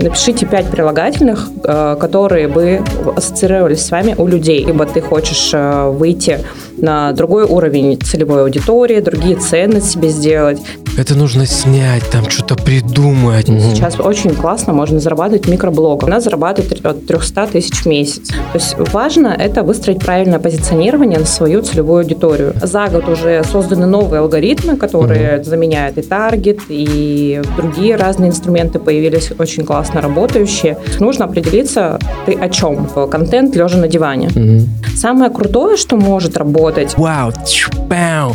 Напишите пять прилагательных, э, которые бы ассоциировались с вами у людей. Либо ты хочешь э, выйти на другой уровень целевой аудитории, другие цены себе сделать. Это нужно снять, там что-то придумать. Сейчас очень классно можно зарабатывать микроблогом. У нас зарабатывает от 300 тысяч в месяц. То есть важно это выстроить правильное позиционирование на свою целевую аудиторию. За год уже созданы новые алгоритмы, которые угу. заменяют и таргет, и другие разные инструменты появились очень классно работающие. Нужно определиться, ты о чем. Контент лежа на диване. Угу. Самое крутое, что может работать. Вау! Wow.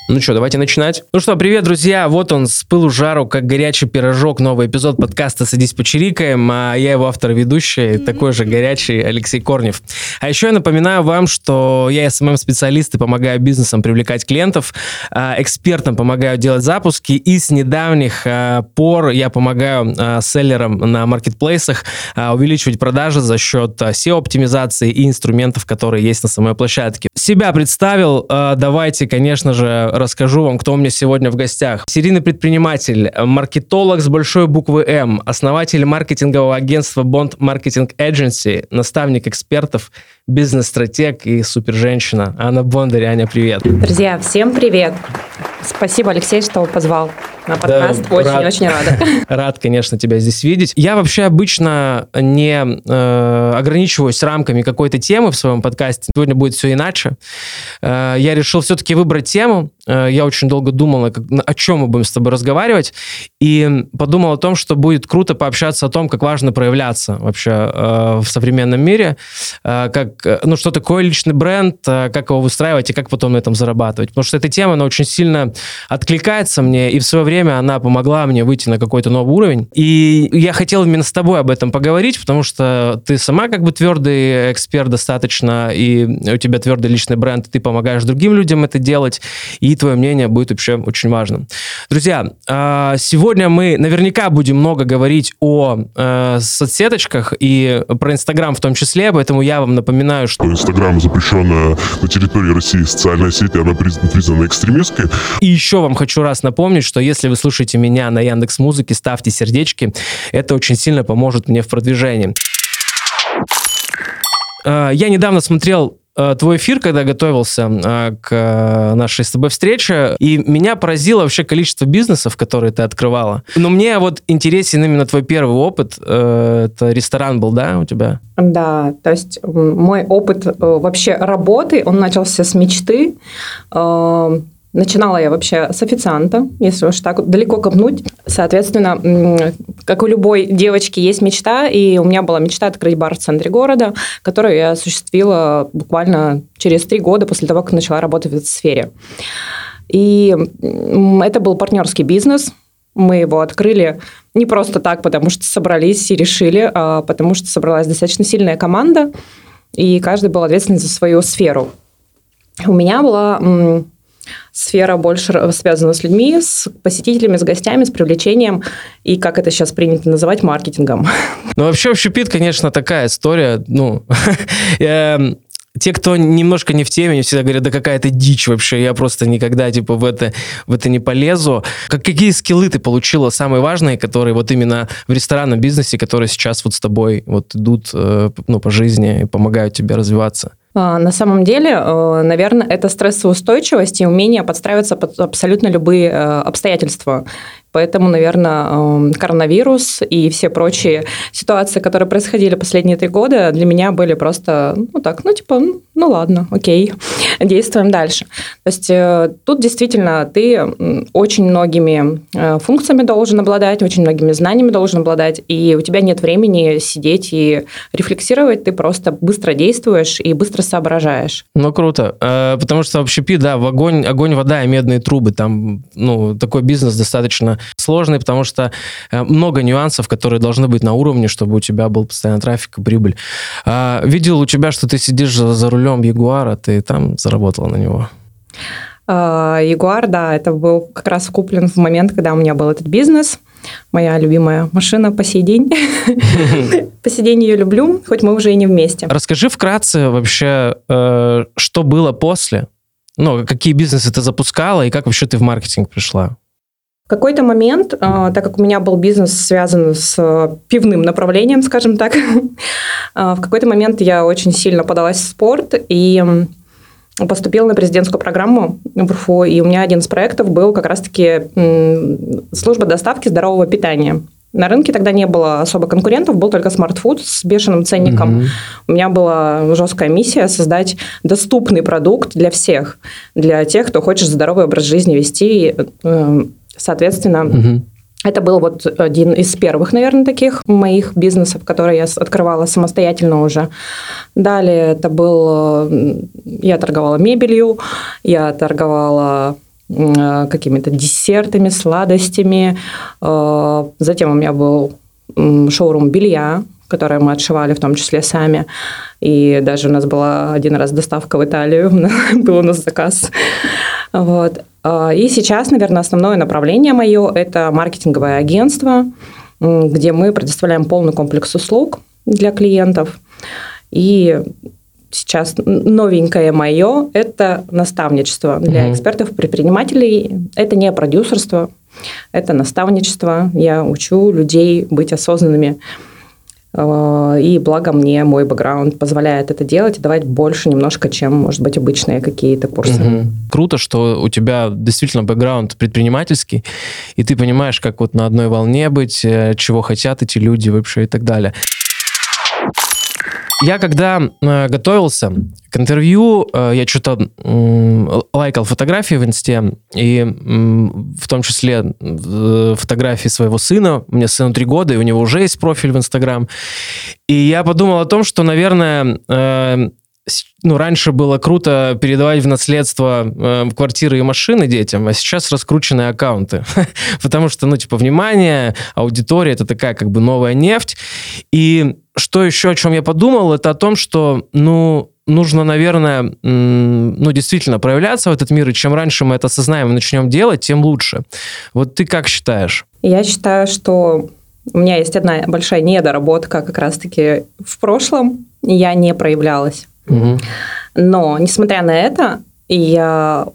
Ну что, давайте начинать. Ну что, привет, друзья. Вот он, с пылу жару, как горячий пирожок, новый эпизод подкаста «Садись почирикаем». А я его автор-ведущий, такой же горячий Алексей Корнев. А еще я напоминаю вам, что я СММ-специалист и помогаю бизнесам привлекать клиентов, а, экспертам помогаю делать запуски, и с недавних а, пор я помогаю а, селлерам на маркетплейсах увеличивать продажи за счет SEO-оптимизации и инструментов, которые есть на самой площадке. Себя представил, давайте, конечно же, расскажу вам, кто у меня сегодня в гостях. Серийный предприниматель, маркетолог с большой буквы М, основатель маркетингового агентства Bond Marketing Agency, наставник экспертов, бизнес-стратег и суперженщина. Анна Бондарь. Аня, привет. Друзья, всем привет. Спасибо, Алексей, что позвал на подкаст. Очень-очень да, рада. Рад, конечно, тебя здесь видеть. Я вообще обычно не э, ограничиваюсь рамками какой-то темы в своем подкасте. Сегодня будет все иначе. Э, я решил все-таки выбрать тему. Э, я очень долго думал, как, о чем мы будем с тобой разговаривать. И подумал о том, что будет круто пообщаться о том, как важно проявляться вообще э, в современном мире. Э, как, э, ну, что такое личный бренд, э, как его выстраивать и как потом на этом зарабатывать. Потому что эта тема, она очень сильно откликается мне, и в свое время она помогла мне выйти на какой-то новый уровень. И я хотел именно с тобой об этом поговорить, потому что ты сама как бы твердый эксперт достаточно, и у тебя твердый личный бренд, ты помогаешь другим людям это делать, и твое мнение будет вообще очень важным. Друзья, а, сегодня мы наверняка будем много говорить о э, соцсеточках и про Инстаграм в том числе, поэтому я вам напоминаю, что... Инстаграм запрещенная на территории России социальная сеть, она признана экстремистской. И еще вам хочу раз напомнить, что если вы слушаете меня на Яндекс Музыке, ставьте сердечки. Это очень сильно поможет мне в продвижении. А, я недавно смотрел Э, твой эфир, когда готовился э, к э, нашей с тобой встрече, и меня поразило вообще количество бизнесов, которые ты открывала. Но мне вот интересен именно твой первый опыт. Это ресторан был, да, у тебя? Да, то есть мой опыт вообще работы, он начался с мечты Начинала я вообще с официанта, если уж так далеко копнуть. Соответственно, как у любой девочки есть мечта, и у меня была мечта открыть бар в центре города, которую я осуществила буквально через три года после того, как начала работать в этой сфере. И это был партнерский бизнес. Мы его открыли не просто так, потому что собрались и решили, а потому что собралась достаточно сильная команда, и каждый был ответственен за свою сферу. У меня была сфера больше связана с людьми, с посетителями, с гостями, с привлечением и, как это сейчас принято называть, маркетингом. Ну, вообще, общепит, конечно, такая история, ну, эм, те, кто немножко не в теме, они всегда говорят, да какая-то дичь вообще, я просто никогда, типа, в это, в это не полезу. Как, какие скиллы ты получила самые важные, которые вот именно в ресторанном бизнесе, которые сейчас вот с тобой вот идут, э, ну, по жизни и помогают тебе развиваться? А, на самом деле, э, наверное, это стрессоустойчивость и умение подстраиваться под абсолютно любые э, обстоятельства. Поэтому, наверное, эм, коронавирус и все прочие ситуации, которые происходили последние три года, для меня были просто, ну так, ну типа, ну ладно, окей, действуем дальше. То есть э, тут действительно ты очень многими э, функциями должен обладать, очень многими знаниями должен обладать, и у тебя нет времени сидеть и рефлексировать, ты просто быстро действуешь и быстро соображаешь. Ну, круто, э, потому что вообще пи, да, в огонь, огонь, вода и медные трубы, там, ну, такой бизнес достаточно сложный, потому что э, много нюансов, которые должны быть на уровне, чтобы у тебя был постоянно трафик и прибыль. А, видел у тебя, что ты сидишь за, рулем Ягуара, ты там заработала на него? А, Ягуар, да, это был как раз куплен в момент, когда у меня был этот бизнес. Моя любимая машина по сей день. По сей день ее люблю, хоть мы уже и не вместе. Расскажи вкратце вообще, э, что было после? Ну, какие бизнесы ты запускала и как вообще ты в маркетинг пришла? Какой-то момент, так как у меня был бизнес связан с пивным направлением, скажем так, в какой-то момент я очень сильно подалась в спорт и поступила на президентскую программу в РФУ, и у меня один из проектов был как раз-таки служба доставки здорового питания. На рынке тогда не было особо конкурентов, был только смартфуд с бешеным ценником. Угу. У меня была жесткая миссия создать доступный продукт для всех, для тех, кто хочет здоровый образ жизни вести. Э, соответственно, угу. Это был вот один из первых, наверное, таких моих бизнесов, которые я открывала самостоятельно уже. Далее это был... Э, я торговала мебелью, я торговала Э, какими-то десертами, сладостями. Э, затем у меня был шоурум белья, которое мы отшивали в том числе сами. И даже у нас была один раз доставка в Италию, был у нас заказ. Вот. Э, и сейчас, наверное, основное направление мое – это маркетинговое агентство, где мы предоставляем полный комплекс услуг для клиентов. И сейчас новенькое мое – это наставничество для угу. экспертов, предпринимателей. Это не продюсерство, это наставничество. Я учу людей быть осознанными. Э, и благо мне мой бэкграунд позволяет это делать и давать больше немножко, чем, может быть, обычные какие-то курсы. Угу. Круто, что у тебя действительно бэкграунд предпринимательский, и ты понимаешь, как вот на одной волне быть, э, чего хотят эти люди вообще и так далее. Я когда э, готовился к интервью, э, я что-то э, лайкал фотографии в инсте, и э, в том числе э, фотографии своего сына. Мне сыну три года, и у него уже есть профиль в Инстаграм. И я подумал о том, что, наверное, э, ну, раньше было круто передавать в наследство э, квартиры и машины детям, а сейчас раскрученные аккаунты. Потому что, ну, типа, внимание, аудитория — это такая как бы новая нефть. И что еще, о чем я подумал, это о том, что, ну, нужно, наверное, ну, действительно проявляться в этот мир, и чем раньше мы это осознаем и начнем делать, тем лучше. Вот ты как считаешь? Я считаю, что у меня есть одна большая недоработка как раз-таки в прошлом, я не проявлялась. Но, несмотря на это, я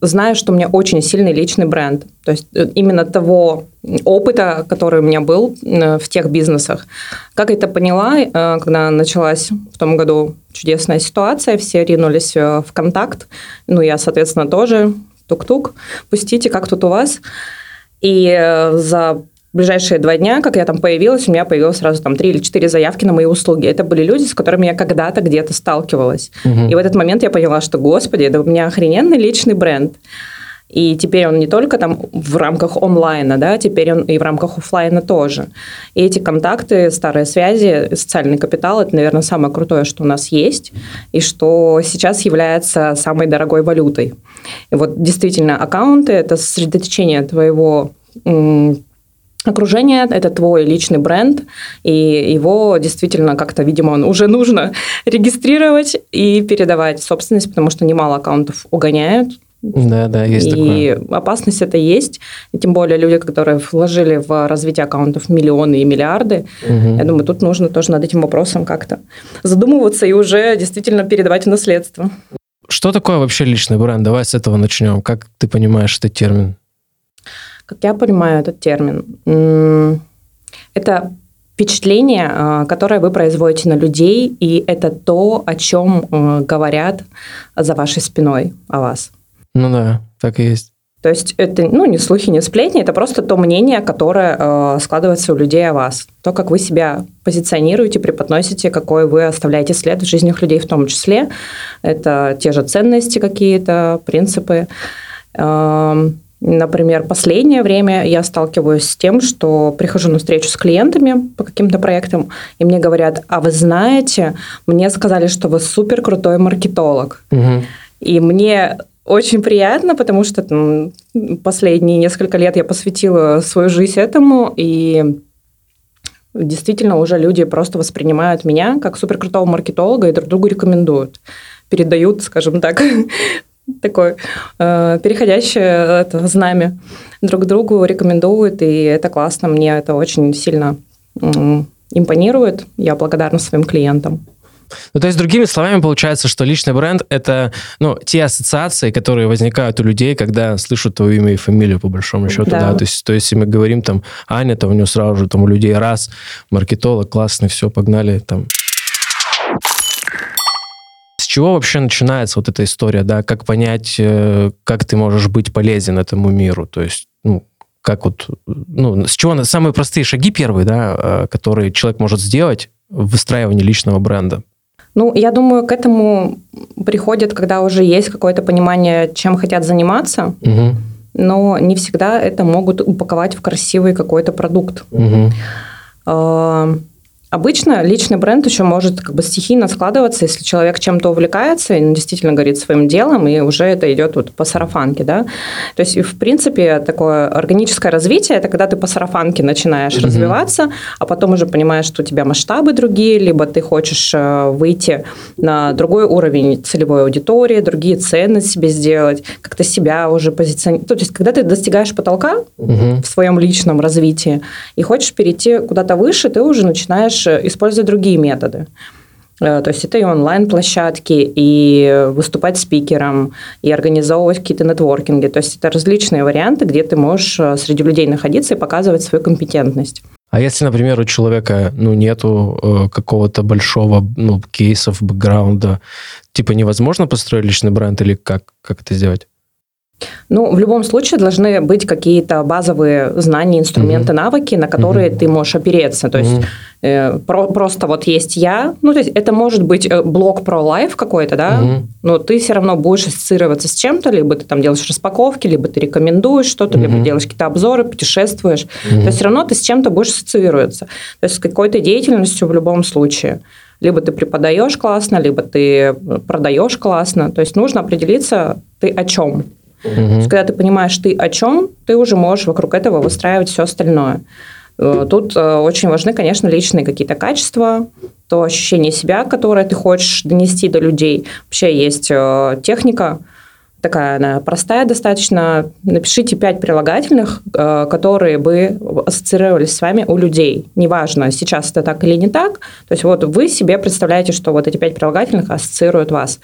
знаю, что у меня очень сильный личный бренд. То есть э, именно того опыта, который у меня был э, в тех бизнесах. Как это поняла, э, когда началась в том году чудесная ситуация, все ринулись в контакт. Ну, я, соответственно, тоже тук-тук, пустите, как тут у вас. И за ближайшие два дня, как я там появилась, у меня появилось сразу там три или четыре заявки на мои услуги. Это были люди, с которыми я когда-то где-то сталкивалась. Угу. И в этот момент я поняла, что, господи, это у меня охрененный личный бренд. И теперь он не только там в рамках онлайна, да, теперь он и в рамках офлайна тоже. И эти контакты, старые связи, социальный капитал – это, наверное, самое крутое, что у нас есть, и что сейчас является самой дорогой валютой. И вот действительно аккаунты – это сосредоточение твоего окружение, это твой личный бренд, и его действительно как-то, видимо, он уже нужно регистрировать и передавать собственность, потому что немало аккаунтов угоняют. Да, да, есть и такое. И опасность это есть. И тем более люди, которые вложили в развитие аккаунтов миллионы и миллиарды, угу. я думаю, тут нужно тоже над этим вопросом как-то задумываться и уже действительно передавать в наследство. Что такое вообще личный бренд? Давай с этого начнем. Как ты понимаешь этот термин? Как я понимаю этот термин, это впечатление, а, которое вы производите на людей, и это то, о чем э, говорят за вашей спиной о вас. Ну да, так и есть. То есть это ну, не слухи, не сплетни, это просто то мнение, которое э, складывается у людей о вас. То, как вы себя позиционируете, преподносите, какой вы оставляете след в жизнях людей в том числе. Это те же ценности какие-то, принципы. Э, Например, последнее время я сталкиваюсь с тем, что прихожу на встречу с клиентами по каким-то проектам, и мне говорят, а вы знаете, мне сказали, что вы супер крутой маркетолог. Угу. И мне очень приятно, потому что там, последние несколько лет я посвятила свою жизнь этому, и действительно уже люди просто воспринимают меня как суперкрутого маркетолога и друг другу рекомендуют передают, скажем так, такое э, переходящее это знамя друг другу рекомендуют, и это классно, мне это очень сильно э, импонирует, я благодарна своим клиентам. Ну, то есть, другими словами, получается, что личный бренд — это, ну, те ассоциации, которые возникают у людей, когда слышат твое имя и фамилию, по большому счету, да. да? То есть, то есть, если мы говорим там Аня, то у нее сразу же там у людей раз, маркетолог, классный, все, погнали там. С чего вообще начинается вот эта история, да? Как понять, э, как ты можешь быть полезен этому миру? То есть, ну, как вот, ну, с чего, самые простые шаги первые, да, э, которые человек может сделать в выстраивании личного бренда? Ну, я думаю, к этому приходит, когда уже есть какое-то понимание, чем хотят заниматься, угу. но не всегда это могут упаковать в красивый какой-то продукт. Угу. Обычно личный бренд еще может как бы стихийно складываться, если человек чем-то увлекается и действительно горит своим делом, и уже это идет вот по сарафанке, да. То есть, в принципе, такое органическое развитие – это когда ты по сарафанке начинаешь mm-hmm. развиваться, а потом уже понимаешь, что у тебя масштабы другие, либо ты хочешь э, выйти на другой уровень целевой аудитории, другие цены себе сделать, как-то себя уже позиционировать. То есть, когда ты достигаешь потолка mm-hmm. в своем личном развитии и хочешь перейти куда-то выше, ты уже начинаешь можешь использовать другие методы. Э, то есть это и онлайн-площадки, и выступать спикером, и организовывать какие-то нетворкинги. То есть это различные варианты, где ты можешь э, среди людей находиться и показывать свою компетентность. А если, например, у человека ну, нету э, какого-то большого ну, кейсов, бэкграунда, типа невозможно построить личный бренд или как, как это сделать? Ну, в любом случае должны быть какие-то базовые знания, инструменты, mm-hmm. навыки, на которые mm-hmm. ты можешь опереться. То есть mm-hmm. э, про, просто вот есть я, ну, то есть это может быть э, блог про лайф какой-то, да, mm-hmm. но ты все равно будешь ассоциироваться с чем-то, либо ты там делаешь распаковки, либо ты рекомендуешь что-то, mm-hmm. либо делаешь какие-то обзоры, путешествуешь. Mm-hmm. То есть все равно ты с чем-то будешь ассоциироваться. То есть с какой-то деятельностью в любом случае. Либо ты преподаешь классно, либо ты продаешь классно. То есть нужно определиться, ты о чем. Угу. То есть, когда ты понимаешь, ты о чем, ты уже можешь вокруг этого выстраивать все остальное. Э, тут э, очень важны, конечно, личные какие-то качества, то ощущение себя, которое ты хочешь донести до людей. Вообще есть э, техника, такая она простая достаточно. Напишите пять прилагательных, которые бы ассоциировались с вами у людей. Неважно, сейчас это так или не так. То есть вот вы себе представляете, что вот эти пять прилагательных ассоциируют вас.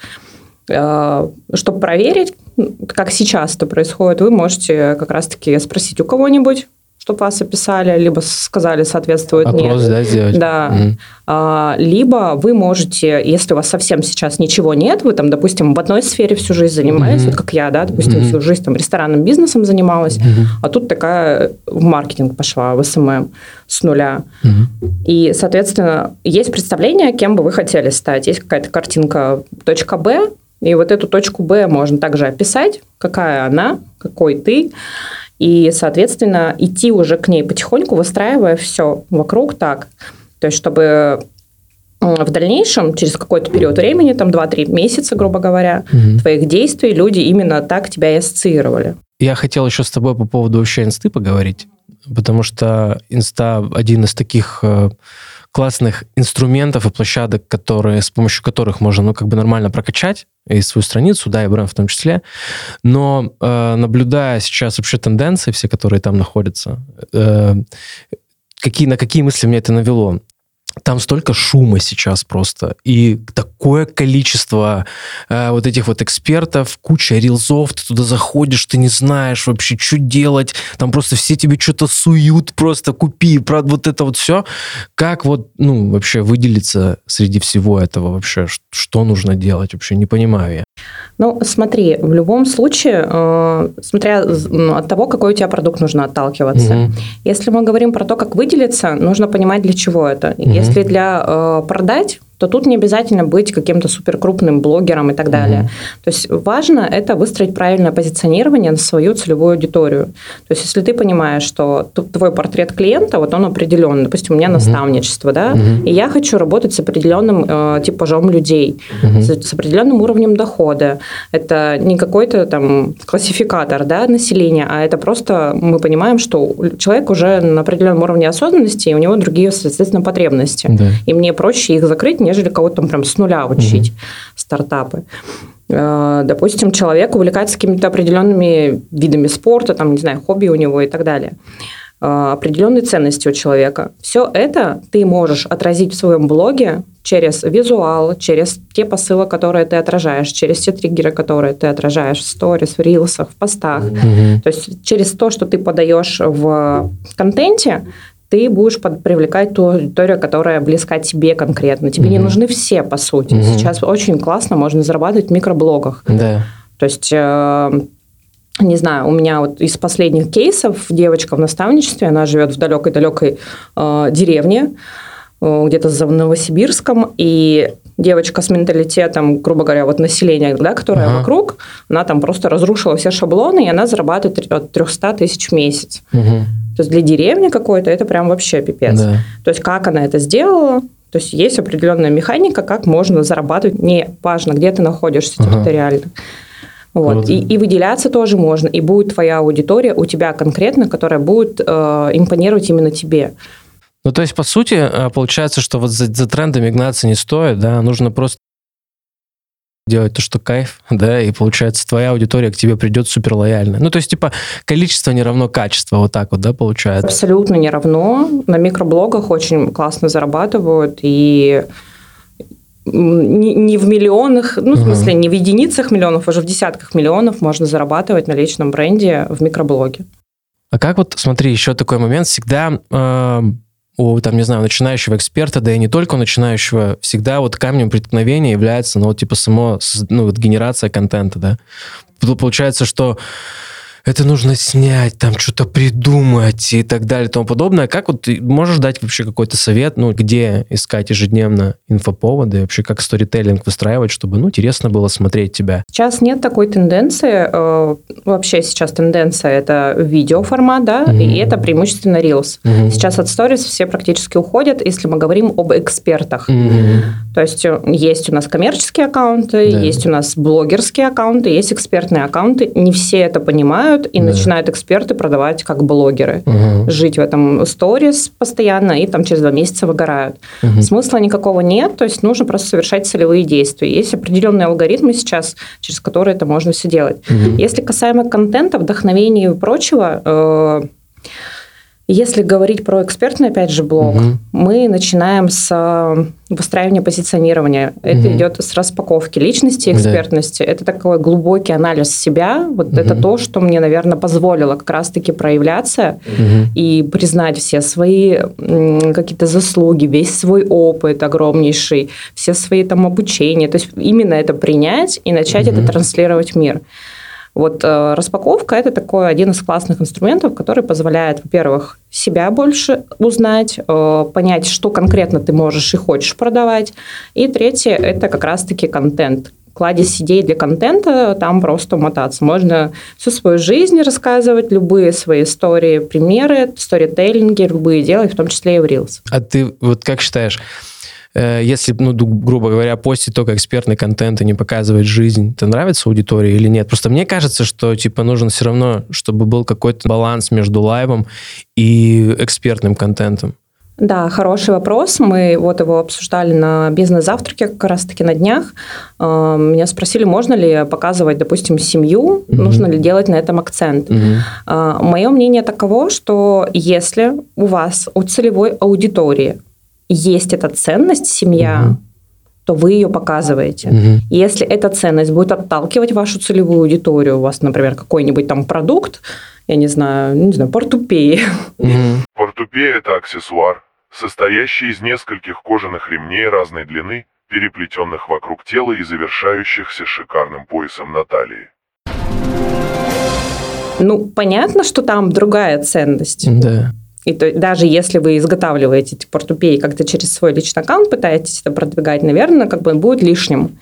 Чтобы проверить, как сейчас это происходит, вы можете как раз-таки спросить у кого-нибудь, чтобы вас описали, либо сказали, соответствует Опрос, нет. да, сделать. Да. Угу. А, либо вы можете, если у вас совсем сейчас ничего нет, вы там, допустим, в одной сфере всю жизнь занимаетесь, угу. вот как я, да, допустим, угу. всю жизнь там ресторанным бизнесом занималась, угу. а тут такая в маркетинг пошла, в СММ с нуля. Угу. И, соответственно, есть представление, кем бы вы хотели стать. Есть какая-то картинка точка Б, и вот эту точку Б можно также описать, какая она, какой ты, и, соответственно, идти уже к ней потихоньку, выстраивая все вокруг так. То есть, чтобы в дальнейшем, через какой-то период времени, там 2-3 месяца, грубо говоря, угу. твоих действий люди именно так тебя и ассоциировали. Я хотел еще с тобой по поводу вообще инсты поговорить, потому что инста один из таких э, классных инструментов и площадок, которые, с помощью которых можно, ну, как бы нормально прокачать и свою страницу, да, и бренд в том числе. Но э, наблюдая сейчас вообще тенденции, все, которые там находятся, э, какие, на какие мысли мне это навело? Там столько шума сейчас просто. И такое количество э, вот этих вот экспертов, куча рилзов, ты туда заходишь, ты не знаешь вообще, что делать. Там просто все тебе что-то суют, просто купи, про вот это вот все. Как вот, ну, вообще выделиться среди всего этого вообще? Что нужно делать вообще? Не понимаю я. Ну, смотри, в любом случае, э, смотря от того, какой у тебя продукт, нужно отталкиваться. Угу. Если мы говорим про то, как выделиться, нужно понимать, для чего это. Угу. Если для э, продать, то тут не обязательно быть каким-то суперкрупным блогером и так далее. Угу. То есть важно это выстроить правильное позиционирование на свою целевую аудиторию. То есть если ты понимаешь, что твой портрет клиента, вот он определен, допустим, у меня угу. наставничество, да, угу. и я хочу работать с определенным э, типажом людей, угу. с, с определенным уровнем дохода. Это не какой-то там классификатор да, населения, а это просто мы понимаем, что человек уже на определенном уровне осознанности, и у него другие, соответственно, потребности. Да. И мне проще их закрыть, нежели кого-то там прям с нуля учить угу. стартапы. Э, допустим, человек увлекается какими-то определенными видами спорта, там, не знаю, хобби у него и так далее. определенные ценности у человека. Все это ты можешь отразить в своем блоге через визуал, через те посылы, которые ты отражаешь, через те триггеры, которые ты отражаешь в сторис, в рилсах, в постах. Mm-hmm. То есть через то, что ты подаешь в контенте, ты будешь под, привлекать ту аудиторию, которая близка тебе конкретно. Тебе mm-hmm. не нужны все, по сути. Mm-hmm. Сейчас очень классно можно зарабатывать в микроблогах. Да. То есть, э, не знаю, у меня вот из последних кейсов девочка в наставничестве, она живет в далекой-далекой э, деревне, э, где-то за Новосибирском, и девочка с менталитетом, грубо говоря, вот населения, да, которое ага. вокруг, она там просто разрушила все шаблоны, и она зарабатывает от 300 тысяч в месяц. Угу. То есть для деревни какой-то это прям вообще пипец. Да. То есть как она это сделала, то есть есть определенная механика, как можно зарабатывать, не важно, где ты находишься ага. территориально. Вот. И, и выделяться тоже можно. И будет твоя аудитория у тебя конкретно, которая будет э, импонировать именно тебе. Ну, то есть, по сути, э, получается, что вот за, за трендами гнаться не стоит, да, нужно просто делать то, что кайф, да, и получается твоя аудитория к тебе придет супер лояльно. Ну, то есть, типа, количество не равно качество, вот так вот, да, получается? Абсолютно не равно. На микроблогах очень классно зарабатывают, и не, не в миллионах, ну, в смысле, не в единицах миллионов, уже в десятках миллионов можно зарабатывать на личном бренде в микроблоге. А как вот, смотри, еще такой момент, всегда э, у, там, не знаю, начинающего эксперта, да и не только начинающего, всегда вот камнем преткновения является, ну, вот, типа, само, ну, вот генерация контента, да. Получается, что это нужно снять, там что-то придумать и так далее и тому подобное. Как вот ты можешь дать вообще какой-то совет, ну, где искать ежедневно инфоповоды, вообще как сторителлинг выстраивать, чтобы, ну, интересно было смотреть тебя? Сейчас нет такой тенденции. Э, вообще сейчас тенденция это видеоформат, да, mm-hmm. и это преимущественно Reels. Mm-hmm. Сейчас от Stories все практически уходят, если мы говорим об экспертах. Mm-hmm. То есть э, есть у нас коммерческие аккаунты, да. есть у нас блогерские аккаунты, есть экспертные аккаунты. Не все это понимают, понимают, и да. начинают эксперты продавать как блогеры. Угу. Жить в этом сторис постоянно, и там через два месяца выгорают. Угу. Смысла никакого нет, то есть нужно просто совершать целевые действия. Есть определенные алгоритмы сейчас, через которые это можно все делать. Угу. Если касаемо контента, вдохновения и прочего, э, если говорить про экспертный, опять же, блог, угу. мы начинаем с э, выстраивания позиционирования. Это угу. идет с распаковки личности, экспертности. Да. Это такой глубокий анализ себя. Вот угу. это то, что мне, наверное, позволило как раз-таки проявляться угу. и признать все свои какие-то заслуги, весь свой опыт огромнейший, все свои там обучения. То есть именно это принять и начать угу. это транслировать в мир. Вот э, распаковка – это такой один из классных инструментов, который позволяет, во-первых, себя больше узнать, э, понять, что конкретно ты можешь и хочешь продавать. И третье – это как раз-таки контент. Кладезь идей для контента, там просто мотаться. Можно всю свою жизнь рассказывать, любые свои истории, примеры, сторителлинги, любые делать, в том числе и в Reels. А ты вот как считаешь, Э, если, ну, грубо говоря, постить только экспертный контент и не показывать жизнь, это нравится аудитории или нет? Просто мне кажется, что, типа, нужно все равно, чтобы был какой-то баланс между лайвом и экспертным контентом. Да, хороший вопрос. Мы вот его обсуждали на бизнес-завтраке как раз-таки на днях. Э, меня спросили, можно ли показывать, допустим, семью, mm нужно ли делать на этом акцент. mm Мое мнение таково, что если у вас у целевой аудитории есть эта ценность, семья, угу. то вы ее показываете. Угу. Если эта ценность будет отталкивать вашу целевую аудиторию, у вас, например, какой-нибудь там продукт, я не знаю, не знаю, портупеи. Угу. Портупея – это аксессуар, состоящий из нескольких кожаных ремней разной длины, переплетенных вокруг тела и завершающихся шикарным поясом на талии. Ну, понятно, что там другая ценность. Да. И то, даже если вы изготавливаете эти портупеи как-то через свой личный аккаунт, пытаетесь это продвигать, наверное, как бы будет лишним.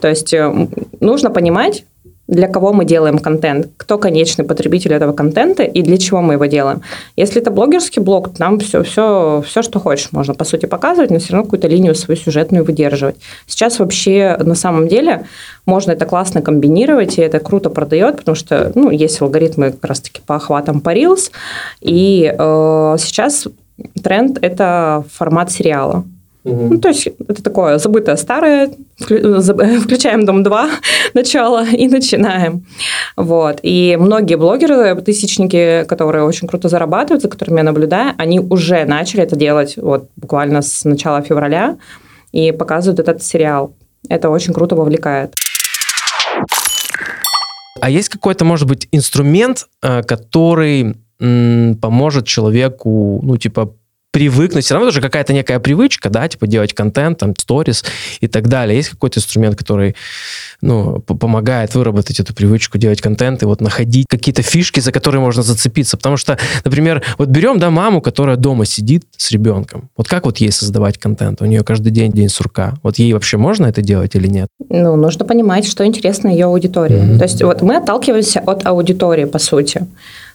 То есть э, нужно понимать, для кого мы делаем контент, кто конечный потребитель этого контента и для чего мы его делаем. Если это блогерский блог, нам все, все, все, что хочешь, можно, по сути, показывать, но все равно какую-то линию свою сюжетную выдерживать. Сейчас вообще, на самом деле, можно это классно комбинировать, и это круто продает, потому что ну, есть алгоритмы как раз-таки по охватам по Reels, и э, сейчас тренд – это формат сериала. Ну, то есть это такое забытое старое, включаем Дом 2 начало и начинаем. Вот. И многие блогеры, тысячники, которые очень круто зарабатывают, за которыми я наблюдаю, они уже начали это делать вот буквально с начала февраля и показывают этот сериал. Это очень круто вовлекает. А есть какой-то, может быть, инструмент, э, который поможет человеку, ну, типа, привыкнуть, все равно тоже какая-то некая привычка, да, типа делать контент, там, сторис и так далее. Есть какой-то инструмент, который, ну, помогает выработать эту привычку делать контент и вот находить какие-то фишки, за которые можно зацепиться. Потому что, например, вот берем, да, маму, которая дома сидит с ребенком. Вот как вот ей создавать контент? У нее каждый день день сурка. Вот ей вообще можно это делать или нет? Ну, нужно понимать, что интересно ее аудитории. Mm-hmm. То есть вот мы отталкиваемся от аудитории, по сути.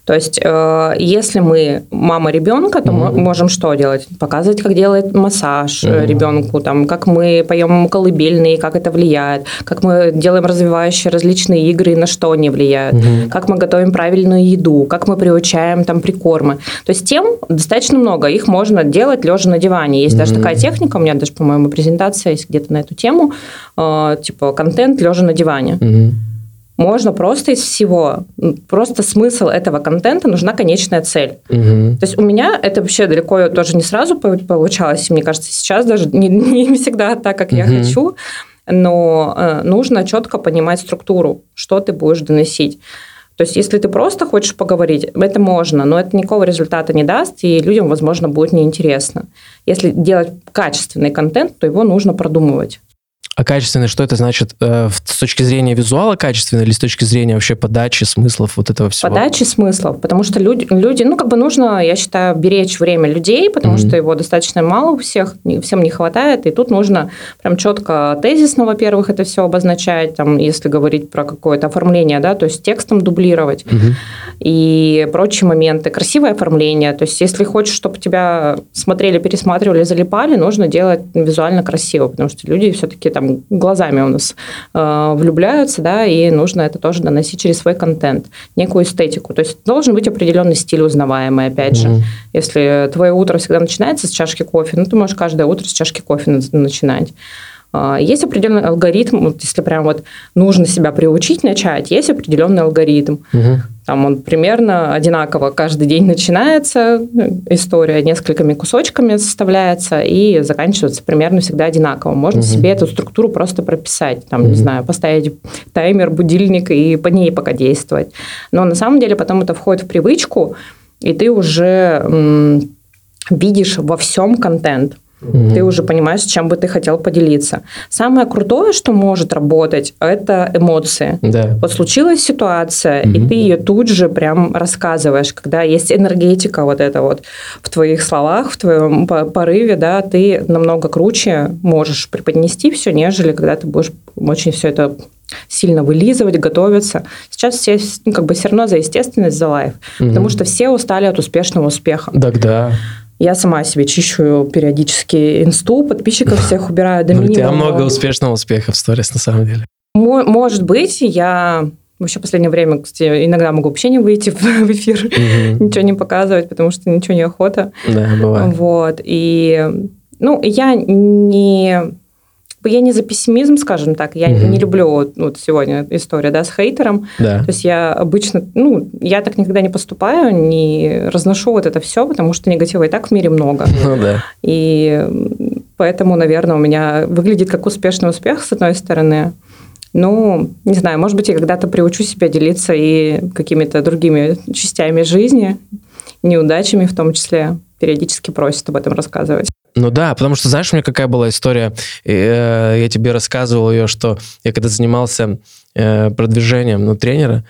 То есть, э, если мы мама ребенка, то mm-hmm. мы можем что делать? Показывать, как делать массаж mm-hmm. ребенку, там, как мы поем колыбельные, как это влияет, как мы делаем развивающие различные игры, на что они влияют, mm-hmm. как мы готовим правильную еду, как мы приучаем там прикормы. То есть тем достаточно много. Их можно делать лежа на диване. Есть mm-hmm. даже такая техника, у меня даже, по-моему, презентация есть где-то на эту тему, э, типа контент лежа на диване. Mm-hmm можно просто из всего. Просто смысл этого контента нужна конечная цель. Угу. То есть у меня это вообще далеко тоже не сразу получалось. Мне кажется, сейчас даже не, не всегда так, как угу. я хочу. Но э, нужно четко понимать структуру, что ты будешь доносить. То есть, если ты просто хочешь поговорить, это можно, но это никакого результата не даст, и людям, возможно, будет неинтересно. Если делать качественный контент, то его нужно продумывать. А качественный, что это значит э, с точки зрения визуала качественно или с точки зрения вообще подачи смыслов вот этого всего? Подачи смыслов, потому что люди, люди ну, как бы нужно, я считаю, беречь время людей, потому mm-hmm. что его достаточно мало у всех, всем не хватает, и тут нужно прям четко тезисно, во-первых, это все обозначать, там, если говорить про какое-то оформление, да, то есть текстом дублировать mm-hmm. и прочие моменты, красивое оформление, то есть если хочешь, чтобы тебя смотрели, пересматривали, залипали, нужно делать визуально красиво, потому что люди все-таки там там глазами у нас э, влюбляются, да, и нужно это тоже доносить через свой контент, некую эстетику. То есть должен быть определенный стиль узнаваемый, опять mm-hmm. же. Если твое утро всегда начинается с чашки кофе, ну, ты можешь каждое утро с чашки кофе начинать. А, есть определенный алгоритм, вот если прям вот нужно себя приучить начать, есть определенный алгоритм. Угу. Там он примерно одинаково каждый день начинается, история несколькими кусочками составляется и заканчивается примерно всегда одинаково. Можно угу. себе эту структуру просто прописать, там, угу. не знаю, поставить таймер, будильник и по ней пока действовать. Но на самом деле потом это входит в привычку, и ты уже м, видишь во всем контент. Угу. Ты уже понимаешь, чем бы ты хотел поделиться. Самое крутое, что может работать, это эмоции. Да. Вот случилась ситуация, угу. и ты ее тут же прям рассказываешь, когда есть энергетика вот это вот в твоих словах, в твоем порыве, да, ты намного круче можешь преподнести все, нежели когда ты будешь очень все это сильно вылизывать, готовиться. Сейчас все ну, как бы все равно за естественность, за лайф, угу. потому что все устали от успешного успеха. Так да. Я сама себе чищу периодически инсту, подписчиков всех убираю до минимума. У тебя много успешного успеха в сторис, на самом деле. Может быть, я вообще в последнее время, кстати, иногда могу вообще не выйти в эфир, угу. ничего не показывать, потому что ничего не охота. Да, бывает. Вот, и, ну, я не я не за пессимизм, скажем так. Я угу. не люблю вот сегодня история да, с хейтером. Да. То есть я обычно, ну, я так никогда не поступаю, не разношу вот это все, потому что негатива и так в мире много. Ну да. И поэтому, наверное, у меня выглядит как успешный успех, с одной стороны. Ну, не знаю, может быть, я когда-то приучу себя делиться и какими-то другими частями жизни, неудачами в том числе. Периодически просят об этом рассказывать. Ну да, потому что знаешь, у меня какая была история, э, я тебе рассказывал ее, что я когда занимался продвижением ну, тренера,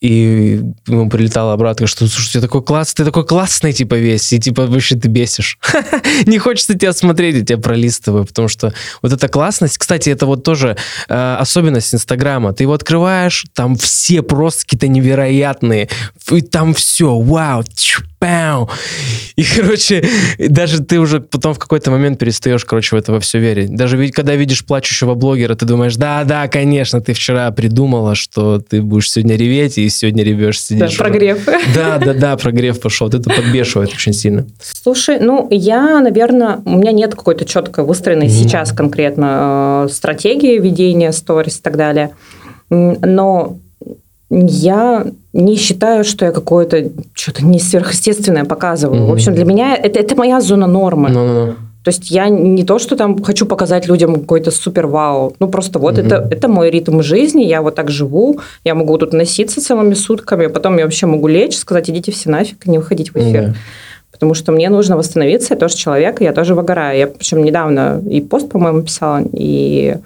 и ему прилетала обратка, что, слушай, ты такой классный, ты такой классный, типа, весь, и, типа, вообще ты бесишь. Не хочется тебя смотреть, я тебя пролистываю, потому что вот эта классность, кстати, это вот тоже э, особенность Инстаграма. Ты его открываешь, там все просто какие-то невероятные, и там все, вау, чу. И, короче, даже ты уже потом в какой-то момент перестаешь, короче, в это во все верить. Даже когда видишь плачущего блогера, ты думаешь, да, да, конечно, ты вчера придумала, что ты будешь сегодня реветь, и сегодня ревешь, сидишь. Да, прогрев. Да, да, да, прогрев пошел. Это подбешивает очень сильно. Слушай, ну, я, наверное, у меня нет какой-то четко выстроенной mm-hmm. сейчас конкретно э, стратегии ведения сторис и так далее. Но я не считаю, что я какое-то что-то не сверхъестественное показываю. Mm-hmm. В общем, для меня это, это моя зона нормы. No-no-no. То есть я не то, что там хочу показать людям какой-то супер вау. Ну, просто вот mm-hmm. это, это мой ритм жизни, я вот так живу, я могу тут носиться целыми сутками, потом я вообще могу лечь, сказать, идите все нафиг и не выходить в эфир. Mm-hmm. Потому что мне нужно восстановиться, я тоже человек, я тоже выгораю. Я, причем, недавно и пост, по-моему, писала, и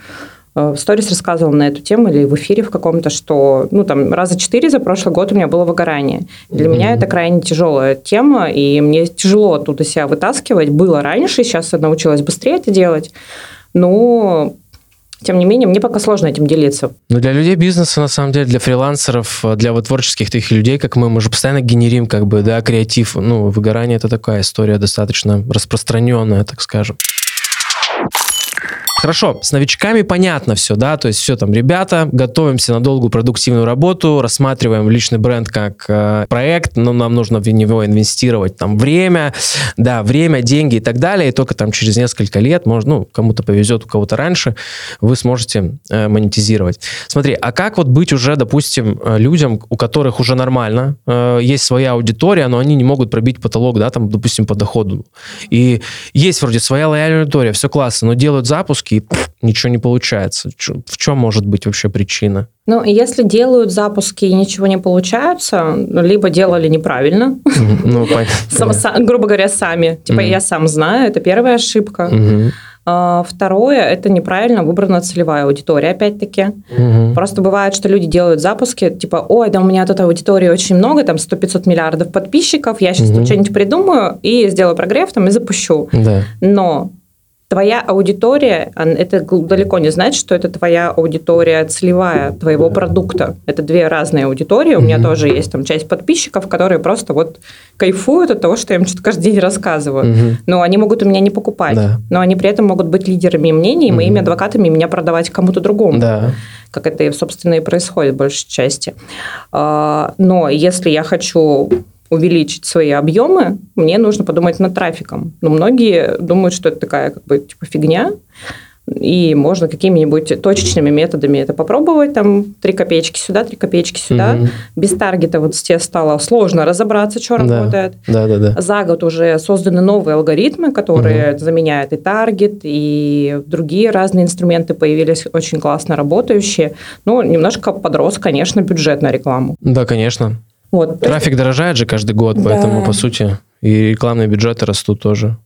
в сторис рассказывала на эту тему или в эфире в каком-то, что ну, там, раза четыре за прошлый год у меня было выгорание. Для mm-hmm. меня это крайне тяжелая тема, и мне тяжело оттуда себя вытаскивать. Было раньше, сейчас я научилась быстрее это делать. Но тем не менее, мне пока сложно этим делиться. Ну, для людей бизнеса, на самом деле, для фрилансеров, для вот творческих таких людей, как мы, мы же постоянно генерим, как бы, да, креатив. Ну, выгорание – это такая история достаточно распространенная, так скажем. Хорошо, с новичками понятно все, да, то есть все там, ребята, готовимся на долгую продуктивную работу, рассматриваем личный бренд как э, проект, но нам нужно в него инвестировать там время, да, время, деньги и так далее, и только там через несколько лет, может, ну, кому-то повезет, у кого-то раньше, вы сможете э, монетизировать. Смотри, а как вот быть уже, допустим, э, людям, у которых уже нормально, э, есть своя аудитория, но они не могут пробить потолок, да, там, допустим, по доходу. И есть вроде своя лояльная аудитория, все классно, но делают запуски, пфф, ничего не получается. В чем может быть вообще причина? Ну, если делают запуски и ничего не получается, либо делали неправильно, ну, грубо говоря, сами. Типа я сам знаю, это первая ошибка. А, второе – это неправильно выбрана целевая аудитория, опять-таки. Угу. Просто бывает, что люди делают запуски, типа, ой, да у меня тут аудитории очень много, там 100-500 миллиардов подписчиков, я сейчас тут что-нибудь придумаю и сделаю прогрев там и запущу. Да. Но твоя аудитория, это далеко не значит, что это твоя аудитория целевая твоего продукта. Это две разные аудитории. У mm-hmm. меня тоже есть там часть подписчиков, которые просто вот кайфуют от того, что я им что-то каждый день рассказываю. Mm-hmm. Но они могут у меня не покупать. Да. Но они при этом могут быть лидерами мнений, mm-hmm. моими адвокатами, и меня продавать кому-то другому. Да как это, собственно, и происходит в большей части. А, но если я хочу увеличить свои объемы, мне нужно подумать над трафиком. Но многие думают, что это такая как бы типа фигня, и можно какими-нибудь точечными методами это попробовать, там, три копеечки сюда, три копеечки сюда. Угу. Без таргета вот тебе стало сложно разобраться, что да. работает. Да, да, да. За год уже созданы новые алгоритмы, которые угу. заменяют и таргет, и другие разные инструменты появились очень классно работающие. Ну, немножко подрос, конечно, бюджет на рекламу. Да, конечно. Вот. Трафик дорожает же каждый год, да. поэтому, по сути, и рекламные бюджеты растут тоже.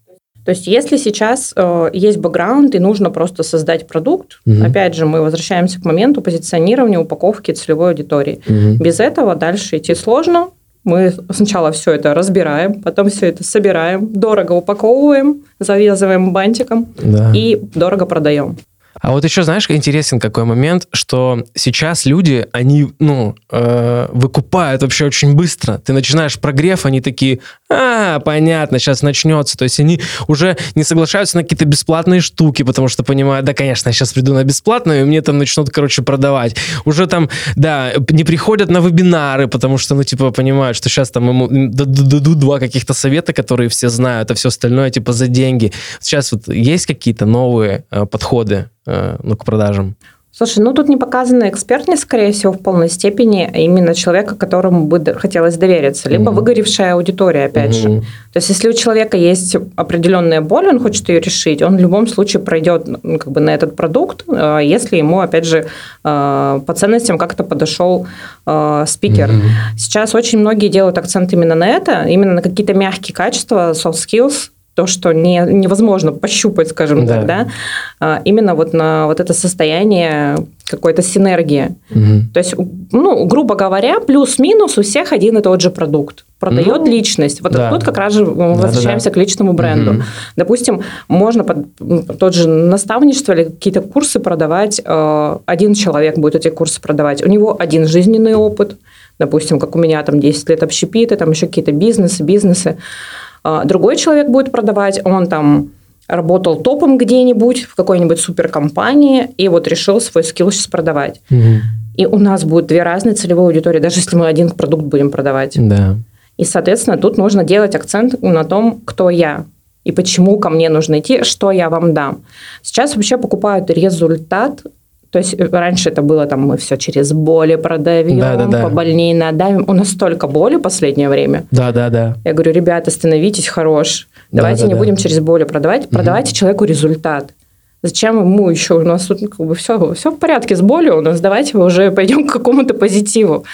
То есть, если сейчас э, есть бэкграунд и нужно просто создать продукт, угу. опять же, мы возвращаемся к моменту позиционирования, упаковки целевой аудитории. Угу. Без этого дальше идти сложно. Мы сначала все это разбираем, потом все это собираем, дорого упаковываем, завязываем бантиком да. и дорого продаем. А вот еще, знаешь, интересен какой момент, что сейчас люди, они, ну, э, выкупают вообще очень быстро. Ты начинаешь прогрев, они такие, а, понятно, сейчас начнется. То есть они уже не соглашаются на какие-то бесплатные штуки, потому что понимают, да, конечно, я сейчас приду на бесплатную, и мне там начнут, короче, продавать. Уже там, да, не приходят на вебинары, потому что, ну, типа, понимают, что сейчас там ему дадут два каких-то совета, которые все знают, а все остальное, типа, за деньги. Сейчас вот есть какие-то новые э, подходы ну, к продажам? Слушай, ну тут не показана экспертность, скорее всего, в полной степени, а именно человека, которому бы хотелось довериться, либо угу. выгоревшая аудитория, опять угу. же. То есть, если у человека есть определенная боль, он хочет ее решить, он в любом случае пройдет ну, как бы на этот продукт, э, если ему, опять же, э, по ценностям как-то подошел спикер. Угу. Сейчас очень многие делают акцент именно на это, именно на какие-то мягкие качества, soft skills, то, что не, невозможно пощупать, скажем да. так, да, а, именно вот на вот это состояние какой-то синергии. Угу. То есть, ну, грубо говоря, плюс-минус у всех один и тот же продукт. Продает ну, личность. Вот да. тут как раз же мы возвращаемся да, да, да. к личному бренду. Угу. Допустим, можно под тот же наставничество или какие-то курсы продавать. Э, один человек будет эти курсы продавать. У него один жизненный опыт. Допустим, как у меня там 10 лет общепита, там еще какие-то бизнесы, бизнесы. А, другой человек будет продавать, он там работал топом где-нибудь в какой-нибудь суперкомпании и вот решил свой скилл сейчас продавать. Угу. И у нас будет две разные целевые аудитории, даже если мы один продукт будем продавать. Да. И, соответственно, тут нужно делать акцент на том, кто я и почему ко мне нужно идти, что я вам дам. Сейчас вообще покупают результат, то есть э, раньше это было там мы все через боли продаем, Да, да, да. побольнее надавим. У нас столько боли в последнее время. Да, да, да. Я говорю, ребята, становитесь хорош. Да, Давайте да, не да. будем через боли продавать. Продавайте человеку результат. Зачем ему еще? У нас тут как бы все, все в порядке с болью у нас. Давайте мы уже пойдем к какому-то позитиву.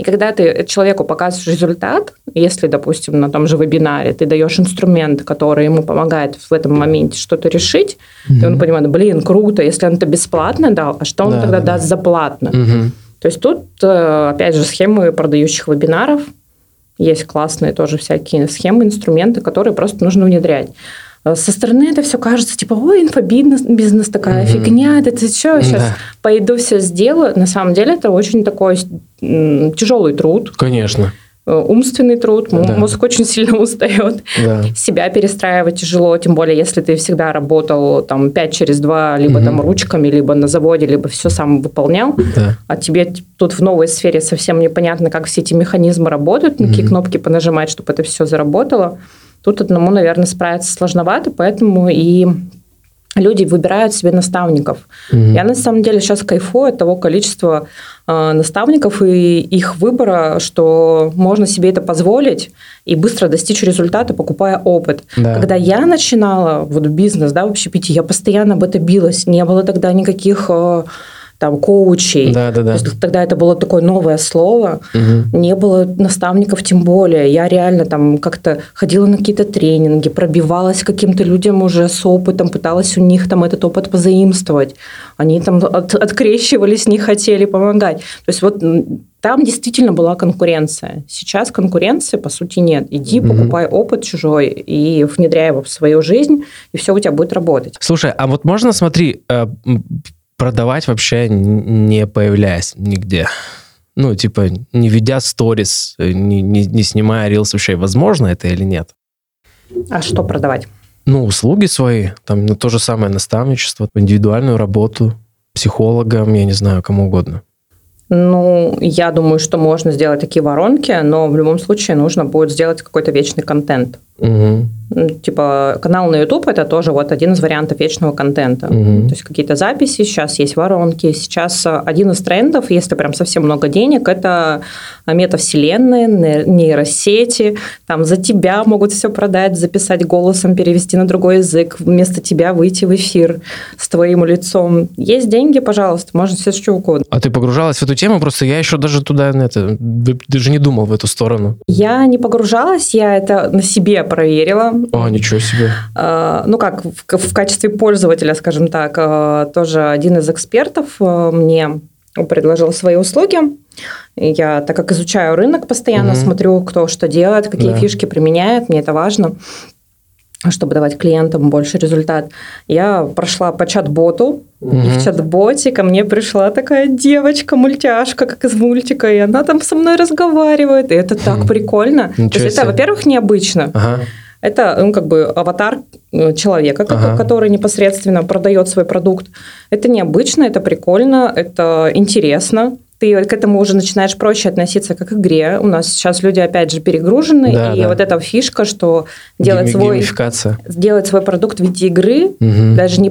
И когда ты человеку показываешь результат, если, допустим, на том же вебинаре ты даешь инструмент, который ему помогает в этом моменте что-то решить, и он понимает, блин, круто, если он это бесплатно дал, а что он Да, тогда да, да. даст за платно? Мгм. То есть тут, э, опять же, схемы продающих вебинаров. Есть классные тоже всякие схемы, инструменты, которые просто нужно внедрять. Э, Со стороны это все кажется, типа, ой, инфобизнес бизнес такая Мгм. фигня, это ты что, сейчас Да. пойду все сделаю. На самом деле это очень такой м, тяжелый труд, Конечно. э, умственный труд, Да. мозг очень сильно устает. Да. Себя перестраивать тяжело, тем более, если ты всегда работал там 5 через 2, либо Мгм. там ручками, либо на заводе, либо все сам выполнял Да. а тебе тут в новой сфере совсем непонятно, как все эти механизмы работают, на какие кнопки понажимать, чтобы это все заработало. Тут одному, наверное, справиться сложновато, поэтому и люди выбирают себе наставников. Мгм. Я на самом деле сейчас кайфую от того количества э, наставников и их выбора, что можно себе это позволить и быстро достичь результата, покупая опыт. Да. Когда я начинала вот бизнес, да, в общепите, я постоянно об это билась. Не было тогда никаких э, там коучей. Да, да, да. То есть тогда это было такое новое слово. Мгм. Не было наставников тем более. Я реально там как-то ходила на какие-то тренинги, пробивалась к каким-то людям уже с опытом, пыталась у них там этот опыт позаимствовать. Они там от- открещивались, не хотели помогать. То есть вот там действительно была конкуренция. Сейчас конкуренции, по сути, нет. Иди, Мгм. покупай опыт чужой и внедряй его в свою жизнь, и все у тебя будет работать. Слушай, а вот можно, смотри, э, продавать вообще не появляясь нигде? Ну, типа, не ведя сторис, не, не, не снимая рилс вообще, возможно это или нет? А что продавать? Ну, услуги свои, там, ну, то же самое наставничество, индивидуальную работу, психологом, я не знаю, кому угодно. Ну, я думаю, что можно сделать такие воронки, но в любом случае нужно будет сделать какой-то вечный контент. Ну, Типа канал на YouTube это тоже вот один из вариантов вечного контента. Мгм. То есть какие-то записи, сейчас есть воронки. Сейчас э, один из трендов, если прям совсем много денег, это метавселенные, не- нейросети. Там за тебя могут все продать, записать голосом, перевести на другой язык, вместо тебя выйти в эфир с твоим лицом. Есть деньги, пожалуйста, можно все что угодно. А ты погружалась в эту тему? Просто я еще даже туда, на это, даже не думал в эту сторону. Я не погружалась, я это на себе проверила. О, ничего себе. Э, ну как, в, в качестве пользователя, скажем так, э, тоже один из экспертов э, мне предложил свои услуги. Я, так как изучаю рынок постоянно, Мгм. смотрю, кто что делает, какие Да. фишки применяет, мне это важно, чтобы давать клиентам больше результат. Я прошла по чат-боту, и Мгм. в чат-боте ко мне пришла такая девочка-мультяшка, как из мультика, и она там со мной разговаривает, и это так прикольно. То Ничего есть это, во-первых, необычно. Ага. Это ну, как бы аватар э, человека, Ага. который непосредственно продает свой продукт. Это необычно, это прикольно, это интересно. Ты к этому уже начинаешь проще относиться как к игре. У нас сейчас люди, опять же, перегружены. Да, и да. вот эта фишка, что делать Гейми- свой, сделать свой продукт в виде игры, Мгм. даже не,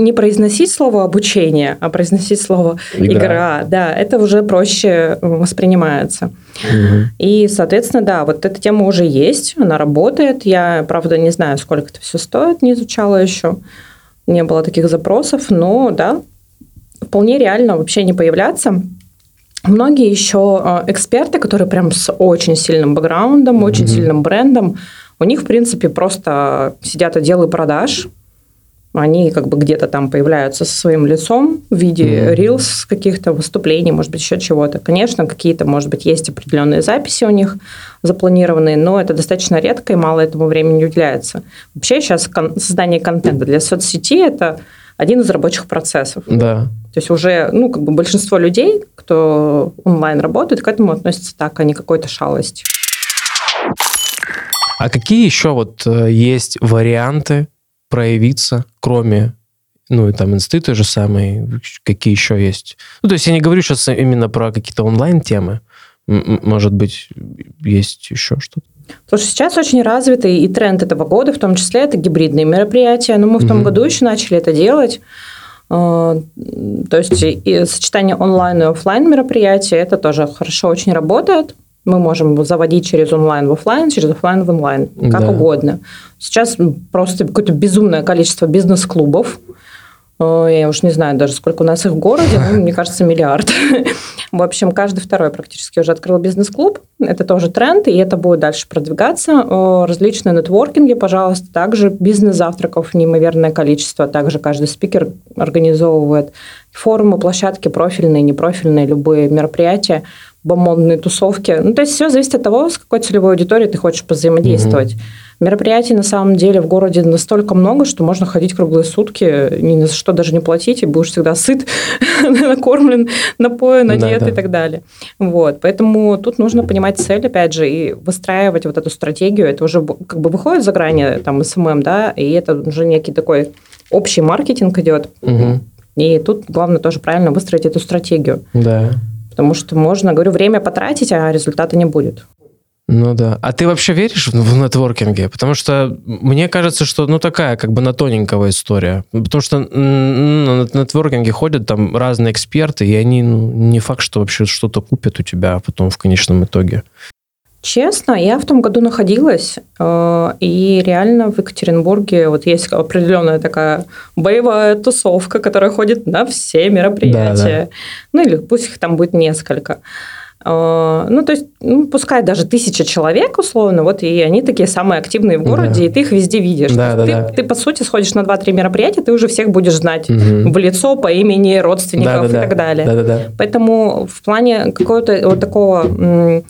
не произносить слово обучение, а произносить слово Игра. игра. Да, это уже проще э, воспринимается. Мгм. И, соответственно, да, вот эта тема уже есть, она работает. Я, правда, не знаю, сколько это все стоит, не изучала еще. Не было таких запросов, но да, вполне реально вообще не появляться. Многие еще э, эксперты, которые прям с очень сильным бэкграундом, очень Мгм. сильным брендом, у них, в принципе, просто сидят отделы продаж, они как бы где-то там появляются со своим лицом в виде Мгм. рилс каких-то выступлений, может быть, еще чего-то. Конечно, какие-то, может быть, есть определенные записи у них запланированные, но это достаточно редко и мало этому времени уделяется. Вообще сейчас кон- создание контента для соцсети – это один из рабочих процессов. Да. То есть уже, ну, как бы большинство людей, кто онлайн работает, к этому относятся так, а не какой-то шалости. А какие еще вот э, есть варианты проявиться, кроме ну, и там инсты же самый, какие еще есть? Ну, то есть я не говорю сейчас именно про какие-то онлайн-темы, может быть, есть еще что-то? Слушай, сейчас очень развитый и тренд этого года, в том числе это гибридные мероприятия. Но мы в том mm году еще начали это делать. А, то есть сочетание онлайн и офлайн мероприятий, это тоже хорошо очень работает. Мы можем заводить через онлайн в офлайн, через офлайн в онлайн, как да. угодно. Сейчас просто какое-то безумное количество бизнес-клубов, я уж не знаю даже, сколько у нас их в городе, но, мне кажется, миллиард. В общем, каждый второй практически уже открыл бизнес-клуб. Это тоже тренд, и это будет дальше продвигаться. Различные нетворкинги, пожалуйста, также бизнес-завтраков неимоверное количество. Также каждый спикер организовывает форумы, площадки, профильные, непрофильные, любые мероприятия бомондные тусовки. Ну, то есть все зависит от того, с какой целевой аудиторией ты хочешь позаимодействовать. Mm-hmm. Мероприятий на самом деле в городе настолько много, что можно ходить круглые сутки, ни за что даже не платить, и будешь всегда сыт, накормлен, напоен, одет да, да. и так далее. Вот. Поэтому тут нужно понимать цель, опять же, и выстраивать вот эту стратегию. Это уже как бы выходит за грани там СММ, да, и это уже некий такой общий маркетинг идет. Угу. И тут главное тоже правильно выстроить эту стратегию. Да. Потому что можно, говорю, время потратить, а результата не будет. Ну да. А ты вообще веришь в, в нетворкинге? Потому что мне кажется, что ну такая как бы на тоненького история. Потому что на нетворкинге ходят там разные эксперты, и они ну, не факт, что вообще что-то купят у тебя потом в конечном итоге. Честно, я в том году находилась, э, и реально в Екатеринбурге вот есть определенная такая боевая тусовка, которая ходит на все мероприятия. Да, да. Ну или пусть их там будет несколько. Э, ну, то есть, ну, пускай даже тысяча человек, условно, вот, и они такие самые активные в городе, да. и ты их везде видишь. Да, да, ты, да. ты, по сути, сходишь на 2-3 мероприятия, ты уже всех будешь знать угу. в лицо, по имени, родственников да, да, и так далее. Да, да, да. Поэтому в плане какого-то вот такого Э,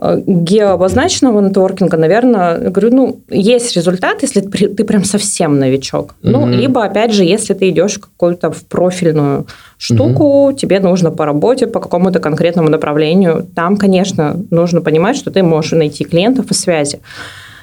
геообозначенного нетворкинга, наверное, говорю, ну, есть результат, если ты прям совсем новичок. Mm-hmm. Ну, либо, опять же, если ты идешь какую-то в профильную штуку, mm-hmm. тебе нужно по работе, по какому-то конкретному направлению, там, конечно, нужно понимать, что ты можешь найти клиентов и связи.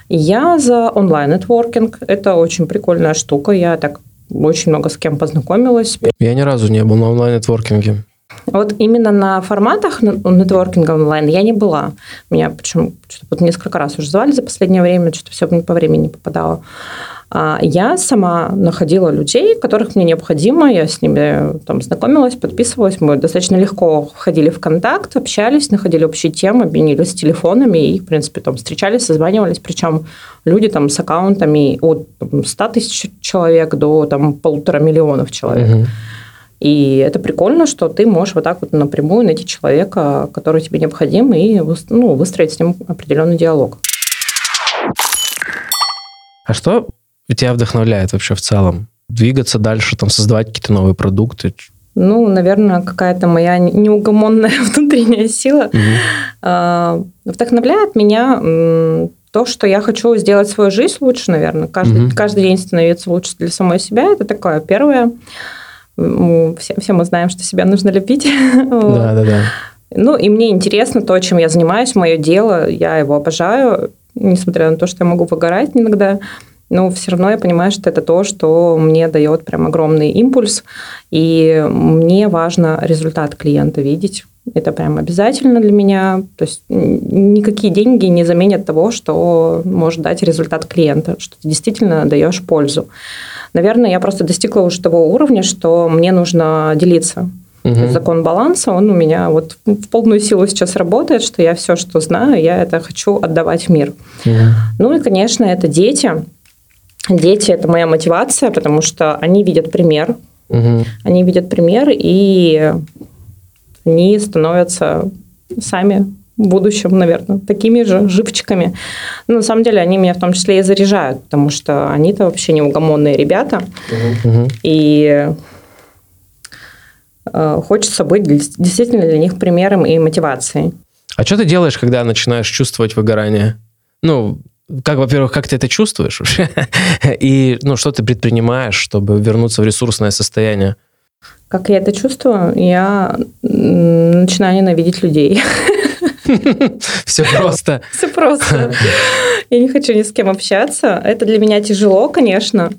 Я за онлайн-нетворкинг. Это очень прикольная штука. Я так очень много с кем познакомилась. Я ни разу не был на онлайн-нетворкинге. Вот именно на форматах нетворкинга онлайн я не была. Меня причем вот несколько раз уже звали за последнее время, что-то все по времени не попадало. А я сама находила людей, которых мне необходимо, я с ними там знакомилась, подписывалась, мы достаточно легко входили в контакт, общались, находили общие темы, обменились телефонами и, в принципе, там встречались, созванивались, причем люди там с аккаунтами от 100 тысяч человек до там полутора миллионов человек. Угу. И это прикольно, что ты можешь вот так вот напрямую найти человека, который тебе необходим, и ну, выстроить с ним определенный диалог. А что тебя вдохновляет вообще в целом? Двигаться дальше, там, создавать какие-то новые продукты? Ну, наверное, какая-то моя неугомонная внутренняя сила. Угу. Вдохновляет меня то, что я хочу сделать свою жизнь лучше, наверное. Каждый, угу. каждый день становиться лучше для самой себя. Это такое первое все, все мы знаем, что себя нужно любить. Да, да, да. Ну, и мне интересно то, чем я занимаюсь, мое дело, я его обожаю, несмотря на то, что я могу выгорать иногда, но все равно я понимаю, что это то, что мне дает прям огромный импульс, и мне важно результат клиента видеть. Это прям обязательно для меня. То есть никакие деньги не заменят того, что может дать результат клиента, что ты действительно даешь пользу. Наверное, я просто достигла уже того уровня, что мне нужно делиться. Угу. Закон баланса, он у меня вот в полную силу сейчас работает, что я все, что знаю, я это хочу отдавать в мир. Угу. Ну и, конечно, это дети. Дети – это моя мотивация, потому что они видят пример. Угу. Они видят пример, и они становятся сами будущем, наверное, такими же живчиками. Но на самом деле они меня в том числе и заряжают, потому что они-то вообще неугомонные ребята. Угу. И э, хочется быть действительно для них примером и мотивацией. А что ты делаешь, когда начинаешь чувствовать выгорание? Ну, как, во-первых, как ты это чувствуешь вообще? И ну, что ты предпринимаешь, чтобы вернуться в ресурсное состояние? Как я это чувствую? Я начинаю ненавидеть людей. Все просто. Все просто. Я не хочу ни с кем общаться. Это для меня тяжело, конечно.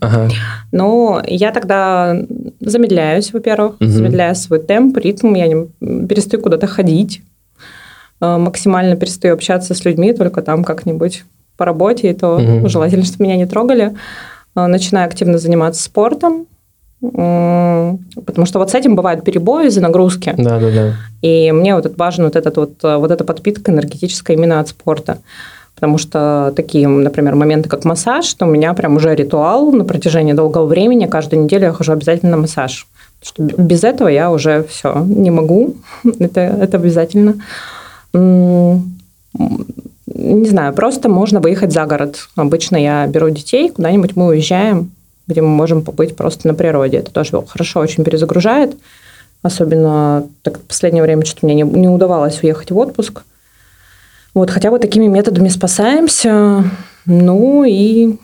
Но я тогда замедляюсь, во-первых, замедляю свой темп, ритм, я перестаю куда-то ходить, э, максимально перестаю общаться с людьми, только там как-нибудь по работе, и то желательно, чтобы меня не трогали. Э, Начинаю активно заниматься спортом, потому что вот с этим бывают перебои из-за нагрузки. Да, да, да. И мне вот это важно, вот, этот вот, э, вот эта подпитка энергетическая именно от спорта. Потому что такие, например, моменты, как массаж, что у меня прям уже ритуал на протяжении долгого времени. Каждую неделю я хожу обязательно на массаж. Потому что без этого я уже все не могу. Это, это обязательно. Не знаю, просто можно выехать за город. Обычно я беру детей, куда-нибудь мы уезжаем, где мы можем побыть просто на природе. Это тоже хорошо очень перезагружает. Особенно так в последнее время что-то мне не, не удавалось уехать в отпуск. Вот, хотя вот такими методами спасаемся. Ну и,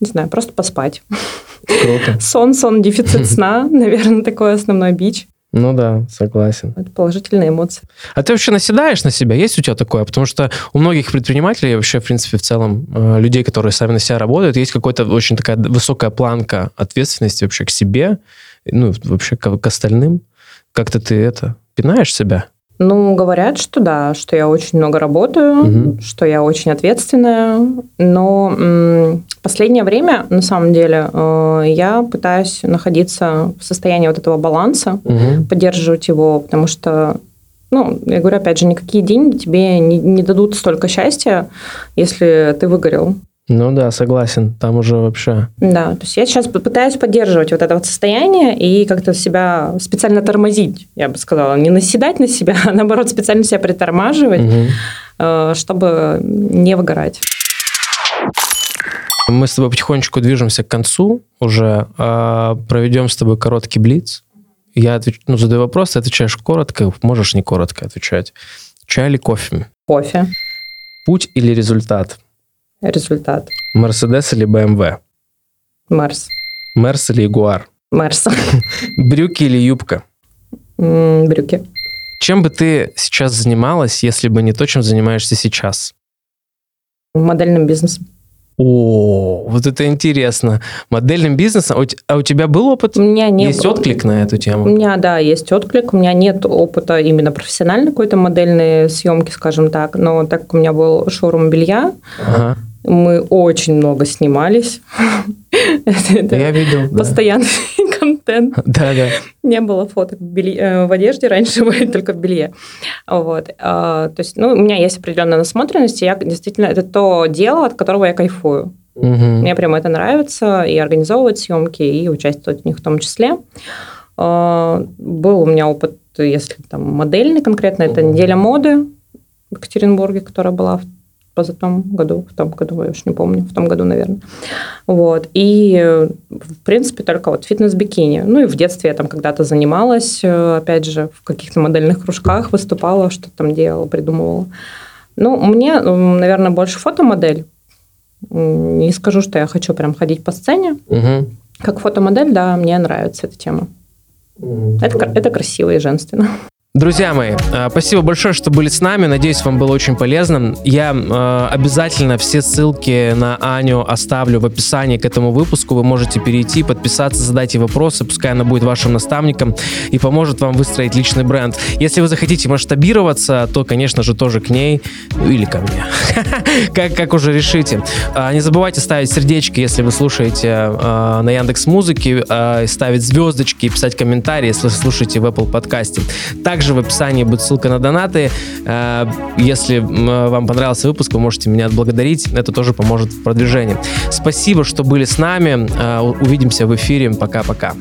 не знаю, просто поспать. Круто. Сон, сон, дефицит сна, наверное, такой основной бич. Ну да, согласен. Это положительные эмоции. А ты вообще наседаешь на себя? Есть у тебя такое? Потому что у многих предпринимателей, вообще, в принципе, в целом, э, людей, которые сами на себя работают, есть какая-то очень такая высокая планка ответственности вообще к себе, ну, вообще к, к остальным. Как-то ты это, пинаешь себя? Ну, говорят, что да, что я очень много работаю, Мгм. что я очень ответственная, но м, последнее время, на самом деле, э, я пытаюсь находиться в состоянии вот этого баланса, Мгм. поддерживать его, потому что, ну, я говорю, опять же, никакие деньги тебе не, не дадут столько счастья, если ты выгорел. Ну да, согласен. Там уже вообще... Да, то есть я сейчас пытаюсь поддерживать вот это вот состояние и как-то себя специально тормозить, я бы сказала, не наседать на себя, а наоборот специально себя притормаживать, э, чтобы не выгорать. Мы с тобой потихонечку движемся к концу уже. А, Проведем с тобой короткий блиц. Я отвеч... ну, задаю вопрос, ты отвечаешь коротко, можешь не коротко отвечать. Чай или кофе? Кофе, Путь или результат? Результат, Мерседес или БМВ? Марс, Мерс или Ягуар? Марс, Брюки или юбка? М, брюки. Чем бы ты сейчас занималась, если бы не то, чем занимаешься сейчас? Модельным бизнесом. О, вот это интересно. Модельным бизнесом? А у А у тебя был опыт? У меня не Есть отклик на эту У тему? меня, да, есть отклик. У меня нет опыта именно профессиональной какой-то модельной съемки, скажем так. Но так как у меня был шоурум белья, Ага. Мы очень много снимались. Я видел. Постоянный контент. Да, да. Не было фоток в, э, одежде раньше, были только в белье. Вот. А, То есть, ну, у меня есть определенная насмотренность, и я действительно, это то дело, от которого я кайфую. Мгм. Мне прямо это нравится, и организовывать съемки, и участвовать в них в том числе. А, Был у меня опыт, если там модельный конкретно, это неделя моды в Екатеринбурге, которая была в позатом году, в том году, я уж не помню, в том году, наверное. Вот. И, в принципе, только вот фитнес-бикини. Ну, и в детстве я там когда-то занималась, э, опять же, в каких-то модельных кружках выступала, что там делала, придумывала. Ну, мне, наверное, больше фотомодель. Не скажу, что я хочу прям ходить по сцене. Мгм. Как фотомодель, да, мне нравится эта тема. Это, это красиво и женственно. Друзья мои, э, спасибо большое, что были с нами. Надеюсь, вам было очень полезно. Я э, обязательно все ссылки на Аню оставлю в описании к этому выпуску. Вы можете перейти, подписаться, задать ей вопросы. Пускай она будет вашим наставником и поможет вам выстроить личный бренд. Если вы захотите масштабироваться, то, конечно же, тоже к ней или ко мне. как, как уже решите. А, Не забывайте ставить сердечки, если вы слушаете э, на Яндекс Музыке, э, ставить звездочки и писать комментарии, если слушаете в Apple подкасте. Также в описании будет ссылка на донаты. Если вам понравился выпуск, вы можете меня отблагодарить. Это тоже поможет в продвижении. Спасибо, что были с нами. Увидимся в эфире. Пока-пока.